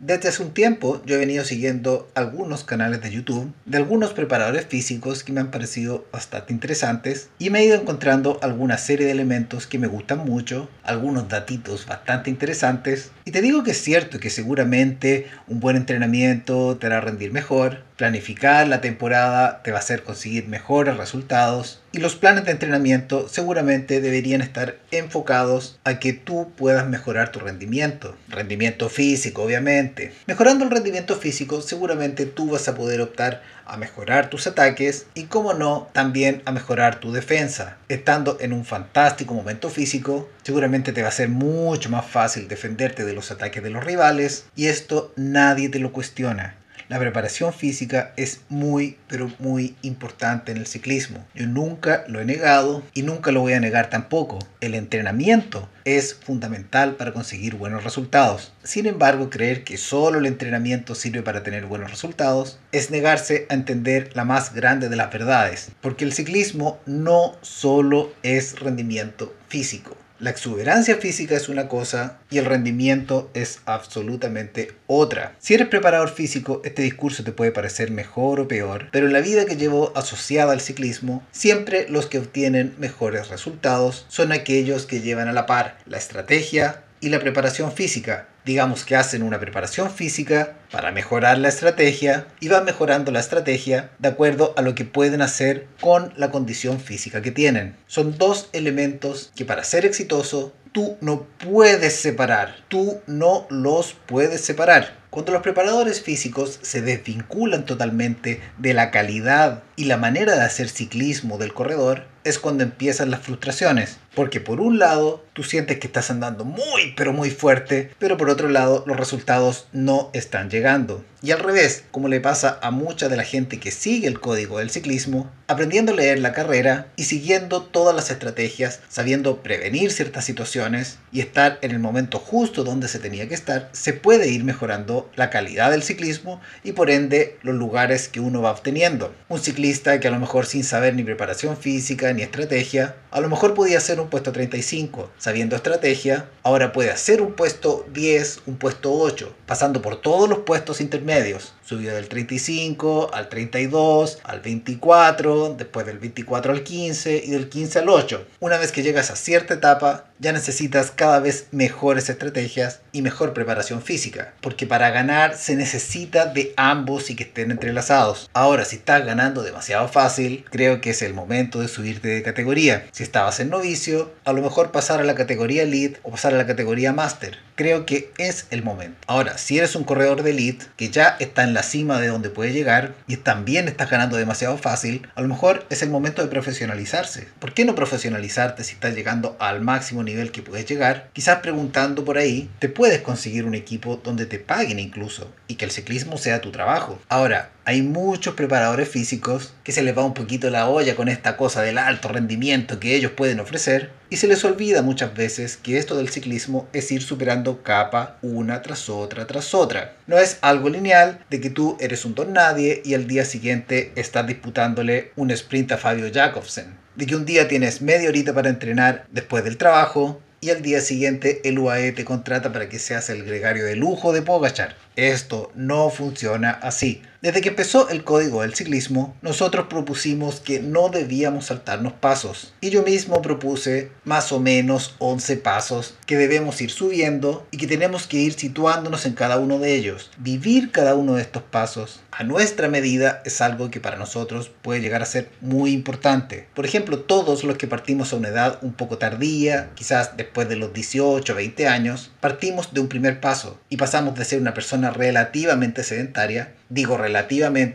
Desde hace un tiempo yo he venido siguiendo algunos canales de YouTube de algunos preparadores físicos que me han parecido bastante interesantes y me he ido encontrando alguna serie de elementos que me gustan mucho, algunos datitos bastante interesantes. Y te digo que es cierto que seguramente un buen entrenamiento te hará rendir mejor, planificar la temporada te va a hacer conseguir mejores resultados y los planes de entrenamiento seguramente deberían estar enfocados a que tú puedas mejorar tu rendimiento, rendimiento físico obviamente. Mejorando el rendimiento físico seguramente tú vas a poder optar a mejorar tus ataques y como no también a mejorar tu defensa. Estando en un fantástico momento físico, seguramente te va a ser mucho más fácil defenderte de los ataques de los rivales y esto nadie te lo cuestiona. La preparación física es muy, pero muy importante en el ciclismo. Yo nunca lo he negado y nunca lo voy a negar tampoco. El entrenamiento es fundamental para conseguir buenos resultados. Sin embargo, creer que solo el entrenamiento sirve para tener buenos resultados es negarse a entender la más grande de las verdades, porque el ciclismo no solo es rendimiento físico. La exuberancia física es una cosa y el rendimiento es absolutamente otra. Si eres preparador físico, este discurso te puede parecer mejor o peor, pero en la vida que llevo asociada al ciclismo, siempre los que obtienen mejores resultados son aquellos que llevan a la par la estrategia y la preparación física, digamos que hacen una preparación física para mejorar la estrategia y van mejorando la estrategia de acuerdo a lo que pueden hacer con la condición física que tienen. Son dos elementos que para ser exitoso tú no puedes separar, tú no los puedes separar. Cuando los preparadores físicos se desvinculan totalmente de la calidad y la manera de hacer ciclismo del corredor, es cuando empiezan las frustraciones. Porque por un lado, tú sientes que estás andando muy, pero muy fuerte, pero por otro lado, los resultados no están llegando. Y al revés, como le pasa a mucha de la gente que sigue el código del ciclismo, aprendiendo a leer la carrera y siguiendo todas las estrategias, sabiendo prevenir ciertas situaciones y estar en el momento justo donde se tenía que estar, se puede ir mejorando la calidad del ciclismo y por ende los lugares que uno va obteniendo. Un ciclista que a lo mejor sin saber ni preparación física ni estrategia, a lo mejor podía hacer un puesto 35. Sabiendo estrategia, ahora puede hacer un puesto 10, un puesto 8, pasando por todos los puestos intermedios. Subió del 35 al 32, al 24, después del 24 al 15 y del 15 al 8. Una vez que llegas a cierta etapa, ya necesitas cada vez mejores estrategias y mejor preparación física, porque para ganar se necesita de ambos y que estén entrelazados. Ahora, si estás ganando demasiado fácil, creo que es el momento de subirte de categoría. Si estabas en novicio, a lo mejor pasar a la categoría elite o pasar a la categoría master. Creo que es el momento. Ahora, si eres un corredor de elite que ya está en la cima de donde puede llegar y también estás ganando demasiado fácil, a lo mejor es el momento de profesionalizarse. ¿Por qué no profesionalizarte si estás llegando al máximo nivel que puedes llegar? Quizás preguntando por ahí, te puedes conseguir un equipo donde te paguen incluso y que el ciclismo sea tu trabajo. Ahora, hay muchos preparadores físicos que se les va un poquito la olla con esta cosa del alto rendimiento que ellos pueden ofrecer y se les olvida muchas veces que esto del ciclismo es ir superando capa una tras otra tras otra. No es algo lineal de que tú eres un don nadie y al día siguiente estás disputándole un sprint a Fabio Jacobsen. De que un día tienes media horita para entrenar después del trabajo y al día siguiente el UAE te contrata para que seas el gregario de lujo de Pogachar. Esto no funciona así. Desde que empezó el código del ciclismo, nosotros propusimos que no debíamos saltarnos pasos. Y yo mismo propuse más o menos 11 pasos que debemos ir subiendo y que tenemos que ir situándonos en cada uno de ellos. Vivir cada uno de estos pasos a nuestra medida es algo que para nosotros puede llegar a ser muy importante. Por ejemplo, todos los que partimos a una edad un poco tardía, quizás después de los 18 o 20 años, partimos de un primer paso y pasamos de ser una persona relativamente sedentaria Digo relativamente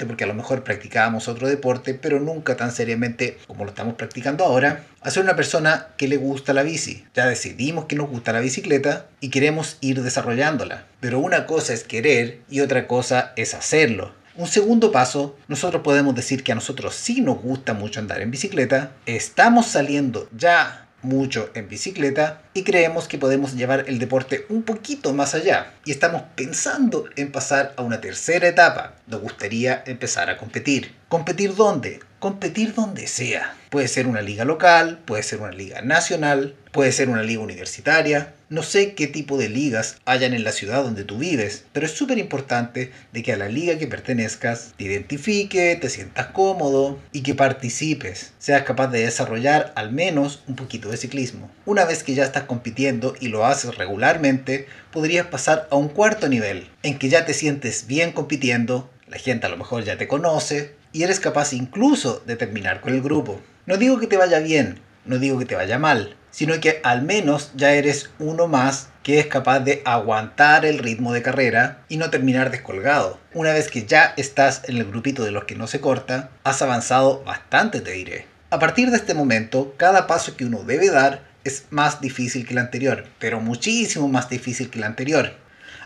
porque a lo mejor practicábamos otro deporte, pero nunca tan seriamente como lo estamos practicando ahora, a ser una persona que le gusta la bici. Ya decidimos que nos gusta la bicicleta y queremos ir desarrollándola. Pero una cosa es querer y otra cosa es hacerlo. Un segundo paso, nosotros podemos decir que a nosotros sí nos gusta mucho andar en bicicleta, estamos saliendo ya mucho en bicicleta y creemos que podemos llevar el deporte un poquito más allá y estamos pensando en pasar a una tercera etapa. Nos gustaría empezar a competir. ¿Competir dónde? Competir donde sea. Puede ser una liga local, puede ser una liga nacional, puede ser una liga universitaria. No sé qué tipo de ligas hayan en la ciudad donde tú vives, pero es súper importante de que a la liga que pertenezcas te identifique, te sientas cómodo y que participes, seas capaz de desarrollar al menos un poquito de ciclismo. Una vez que ya estás compitiendo y lo haces regularmente, podrías pasar a un cuarto nivel, en que ya te sientes bien compitiendo, la gente a lo mejor ya te conoce y eres capaz incluso de terminar con el grupo. No digo que te vaya bien, no digo que te vaya mal, sino que al menos ya eres uno más que es capaz de aguantar el ritmo de carrera y no terminar descolgado. Una vez que ya estás en el grupito de los que no se corta, has avanzado bastante, te diré. A partir de este momento, cada paso que uno debe dar es más difícil que el anterior, pero muchísimo más difícil que el anterior.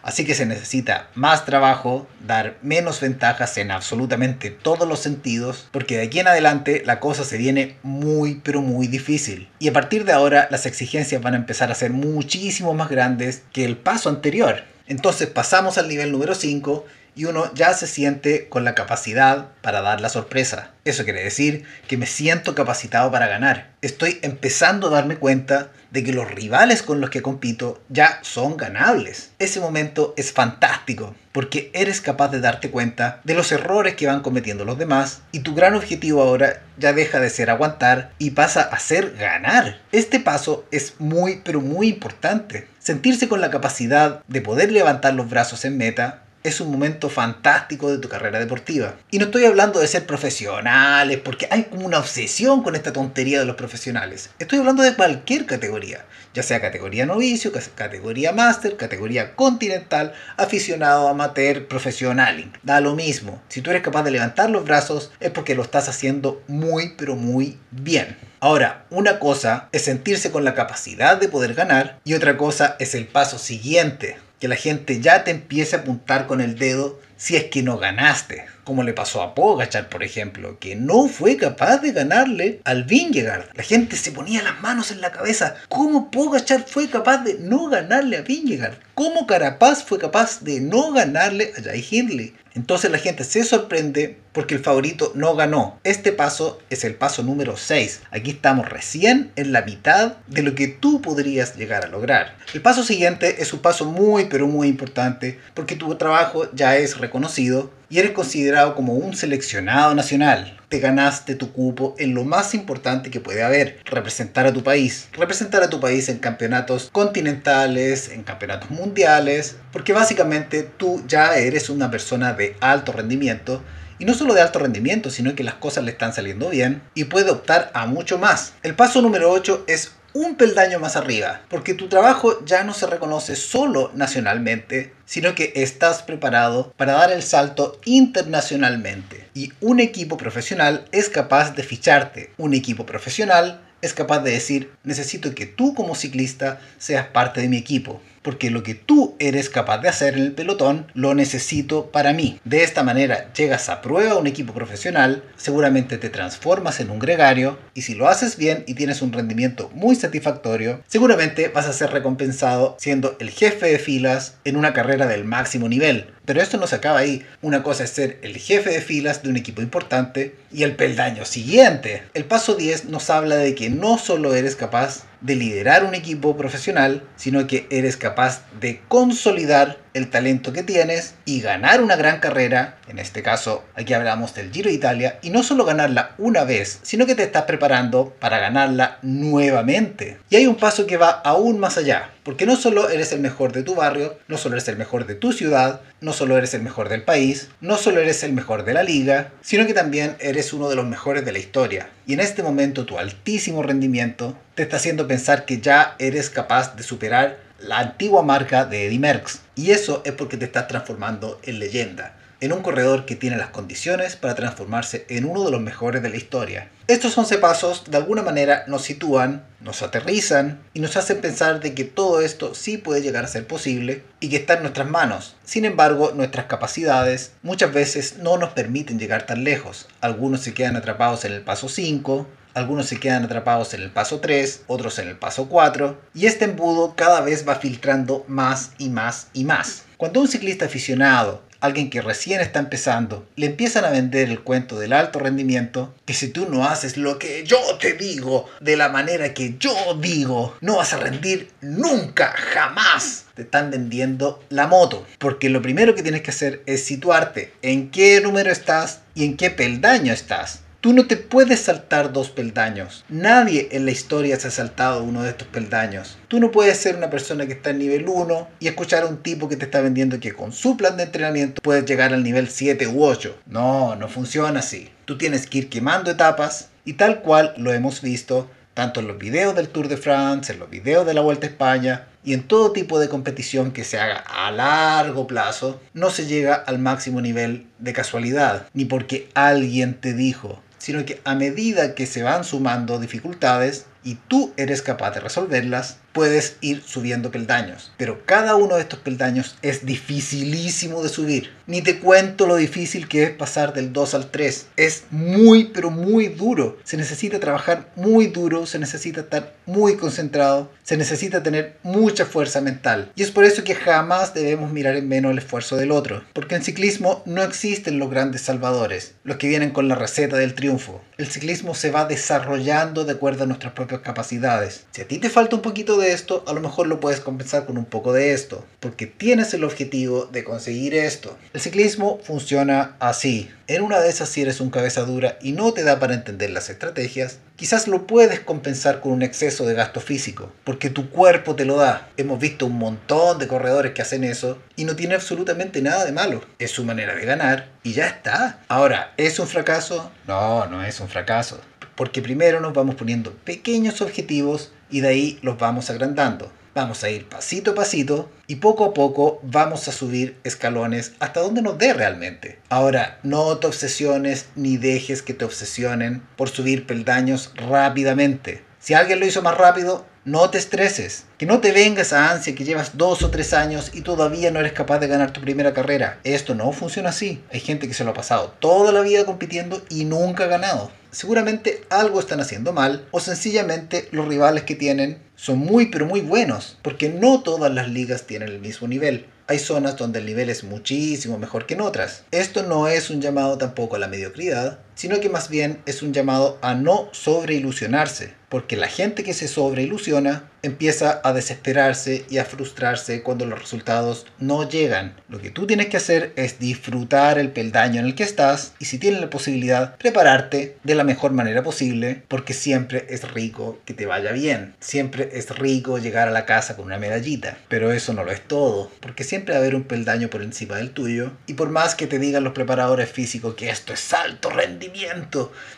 Así que se necesita más trabajo, dar menos ventajas en absolutamente todos los sentidos, porque de aquí en adelante la cosa se viene muy pero muy difícil. Y a partir de ahora las exigencias van a empezar a ser muchísimo más grandes que el paso anterior. Entonces pasamos al nivel número 5 y uno ya se siente con la capacidad para dar la sorpresa. Eso quiere decir que me siento capacitado para ganar. Estoy empezando a darme cuenta de que los rivales con los que compito ya son ganables. Ese momento es fantástico porque eres capaz de darte cuenta de los errores que van cometiendo los demás y tu gran objetivo ahora ya deja de ser aguantar y pasa a ser ganar. Este paso es muy pero muy importante. Sentirse con la capacidad de poder levantar los brazos en meta es un momento fantástico de tu carrera deportiva. Y no estoy hablando de ser profesionales, porque hay como una obsesión con esta tontería de los profesionales. Estoy hablando de cualquier categoría, ya sea categoría novicio, categoría máster, categoría continental, aficionado, amateur, profesional. Da lo mismo. Si tú eres capaz de levantar los brazos es porque lo estás haciendo muy, pero muy bien. Ahora, una cosa es sentirse con la capacidad de poder ganar y otra cosa es el paso siguiente, que la gente ya te empiece a apuntar con el dedo si es que no ganaste. Como le pasó a Pogachar, por ejemplo, que no fue capaz de ganarle al Vingegaard. La gente se ponía las manos en la cabeza. ¿Cómo Pogachar fue capaz de no ganarle a Vingegaard? ¿Cómo Carapaz fue capaz de no ganarle a Jai Hindley? Entonces la gente se sorprende porque el favorito no ganó. Este paso es el paso número 6. Aquí estamos recién en la mitad de lo que tú podrías llegar a lograr. El paso siguiente es un paso muy pero muy importante porque tu trabajo ya es reconocido y eres considerado como un seleccionado nacional. Te ganaste tu cupo en lo más importante que puede haber, representar a tu país. Representar a tu país en campeonatos continentales, en campeonatos mundiales, porque básicamente tú ya eres una persona de alto rendimiento y no solo de alto rendimiento, sino que las cosas le están saliendo bien y puede optar a mucho más. El paso número 8 es un peldaño más arriba, porque tu trabajo ya no se reconoce solo nacionalmente, sino que estás preparado para dar el salto internacionalmente. Y un equipo profesional es capaz de ficharte. Un equipo profesional es capaz de decir, necesito que tú como ciclista seas parte de mi equipo porque lo que tú eres capaz de hacer en el pelotón lo necesito para mí. De esta manera llegas a prueba a un equipo profesional, seguramente te transformas en un gregario y si lo haces bien y tienes un rendimiento muy satisfactorio, seguramente vas a ser recompensado siendo el jefe de filas en una carrera del máximo nivel. Pero esto no se acaba ahí. Una cosa es ser el jefe de filas de un equipo importante y el peldaño siguiente. El paso 10 nos habla de que no solo eres capaz de liderar un equipo profesional, sino que eres capaz de consolidar el talento que tienes y ganar una gran carrera, en este caso aquí hablamos del Giro de Italia, y no solo ganarla una vez, sino que te estás preparando para ganarla nuevamente. Y hay un paso que va aún más allá, porque no solo eres el mejor de tu barrio, no solo eres el mejor de tu ciudad, no solo eres el mejor del país, no solo eres el mejor de la liga, sino que también eres uno de los mejores de la historia. Y en este momento tu altísimo rendimiento te está haciendo pensar que ya eres capaz de superar la antigua marca de Eddy Merckx. Y eso es porque te estás transformando en leyenda, en un corredor que tiene las condiciones para transformarse en uno de los mejores de la historia. Estos 11 pasos de alguna manera nos sitúan, nos aterrizan y nos hacen pensar de que todo esto sí puede llegar a ser posible y que está en nuestras manos. Sin embargo, nuestras capacidades muchas veces no nos permiten llegar tan lejos. Algunos se quedan atrapados en el paso 5, algunos se quedan atrapados en el paso 3, otros en el paso 4, y este embudo cada vez va filtrando más y más y más. Cuando un ciclista aficionado alguien que recién está empezando, le empiezan a vender el cuento del alto rendimiento, que si tú no haces lo que yo te digo, de la manera que yo digo, no vas a rendir nunca, jamás. Te están vendiendo la moto. Porque lo primero que tienes que hacer es situarte en qué número estás y en qué peldaño estás. Tú no te puedes saltar dos peldaños. Nadie en la historia se ha saltado uno de estos peldaños. Tú no puedes ser una persona que está en nivel 1 y escuchar a un tipo que te está vendiendo que con su plan de entrenamiento puedes llegar al nivel 7 u 8. No, no funciona así. Tú tienes que ir quemando etapas y tal cual lo hemos visto tanto en los videos del Tour de France, en los videos de la Vuelta a España y en todo tipo de competición que se haga a largo plazo, no se llega al máximo nivel de casualidad, ni porque alguien te dijo, sino que a medida que se van sumando dificultades y tú eres capaz de resolverlas, puedes ir subiendo peldaños. Pero cada uno de estos peldaños es dificilísimo de subir. Ni te cuento lo difícil que es pasar del 2 al 3. Es muy, pero muy duro. Se necesita trabajar muy duro, se necesita estar muy concentrado, se necesita tener mucha fuerza mental. Y es por eso que jamás debemos mirar en menos el esfuerzo del otro. Porque en ciclismo no existen los grandes salvadores, los que vienen con la receta del triunfo. El ciclismo se va desarrollando de acuerdo a nuestras propias capacidades. Si a ti te falta un poquito de esto, a lo mejor lo puedes compensar con un poco de esto, porque tienes el objetivo de conseguir esto. El ciclismo funciona así. En una de esas, si eres un cabeza dura y no te da para entender las estrategias, quizás lo puedes compensar con un exceso de gasto físico, porque tu cuerpo te lo da. Hemos visto un montón de corredores que hacen eso y no tiene absolutamente nada de malo. Es su manera de ganar y ya está. Ahora, ¿es un fracaso? No, no es un fracaso. Porque primero nos vamos poniendo pequeños objetivos y de ahí los vamos agrandando. Vamos a ir pasito a pasito y poco a poco vamos a subir escalones hasta donde nos dé realmente. Ahora, no te obsesiones ni dejes que te obsesionen por subir peldaños rápidamente. Si alguien lo hizo más rápido, no te estreses. Que no te vengas a ansia que llevas dos o tres años y todavía no eres capaz de ganar tu primera carrera. Esto no funciona así. Hay gente que se lo ha pasado toda la vida compitiendo y nunca ha ganado seguramente algo están haciendo mal o sencillamente los rivales que tienen son muy pero muy buenos, porque no todas las ligas tienen el mismo nivel. Hay zonas donde el nivel es muchísimo mejor que en otras. Esto no es un llamado tampoco a la mediocridad, sino que más bien es un llamado a no sobreilusionarse, porque la gente que se sobreilusiona empieza a desesperarse y a frustrarse cuando los resultados no llegan. Lo que tú tienes que hacer es disfrutar el peldaño en el que estás y si tienes la posibilidad, prepararte de la mejor manera posible, porque siempre es rico que te vaya bien. Siempre es rico llegar a la casa con una medallita, pero eso no lo es todo, porque siempre va a haber un peldaño por encima del tuyo y por más que te digan los preparadores físicos que esto es alto rendimiento,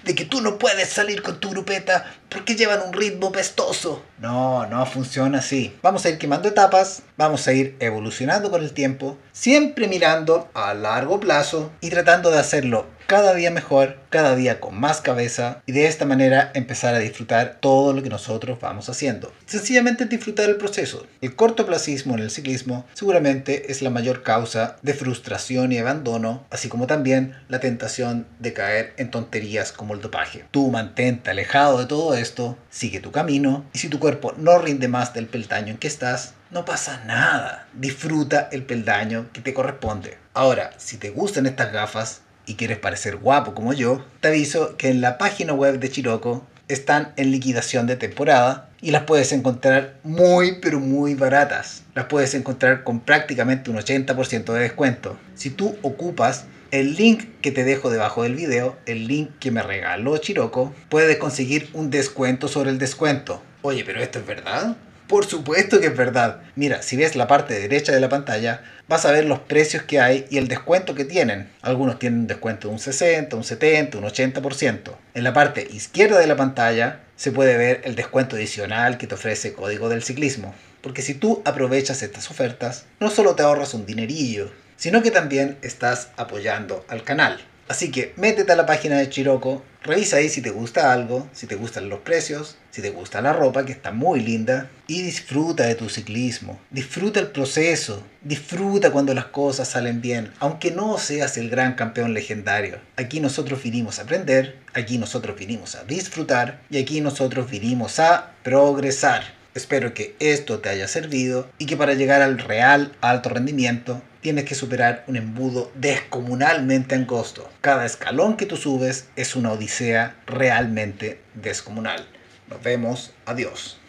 de que tú no puedes salir con tu grupeta porque llevan un ritmo pestoso. No, no funciona así. Vamos a ir quemando etapas, vamos a ir evolucionando con el tiempo, siempre mirando a largo plazo y tratando de hacerlo cada día mejor, cada día con más cabeza y de esta manera empezar a disfrutar todo lo que nosotros vamos haciendo. Sencillamente disfrutar el proceso. El cortoplacismo en el ciclismo seguramente es la mayor causa de frustración y abandono, así como también la tentación de caer en tonterías como el dopaje. Tú mantente alejado de todo esto, sigue tu camino y si tu no rinde más del peldaño en que estás, no pasa nada. Disfruta el peldaño que te corresponde. Ahora, si te gustan estas gafas, y quieres parecer guapo como yo, te aviso que en la página web de Chiroco están en liquidación de temporada y las puedes encontrar muy pero muy baratas. Las puedes encontrar con prácticamente un 80% de descuento. Si tú ocupas el link que te dejo debajo del video, el link que me regaló Chiroco, puedes conseguir un descuento sobre el descuento. Oye, pero esto es verdad? Por supuesto que es verdad. Mira, si ves la parte derecha de la pantalla, vas a ver los precios que hay y el descuento que tienen. Algunos tienen un descuento de un 60, un 70, un 80%. En la parte izquierda de la pantalla se puede ver el descuento adicional que te ofrece Código del Ciclismo. Porque si tú aprovechas estas ofertas, no solo te ahorras un dinerillo, sino que también estás apoyando al canal. Así que métete a la página de Chiroco, revisa ahí si te gusta algo, si te gustan los precios, si te gusta la ropa, que está muy linda, y disfruta de tu ciclismo. Disfruta el proceso, disfruta cuando las cosas salen bien, aunque no seas el gran campeón legendario. Aquí nosotros vinimos a aprender, aquí nosotros vinimos a disfrutar y aquí nosotros vinimos a progresar. Espero que esto te haya servido y que para llegar al real alto rendimiento tienes que superar un embudo descomunalmente angosto. Cada escalón que tú subes es una odisea realmente descomunal. Nos vemos, adiós.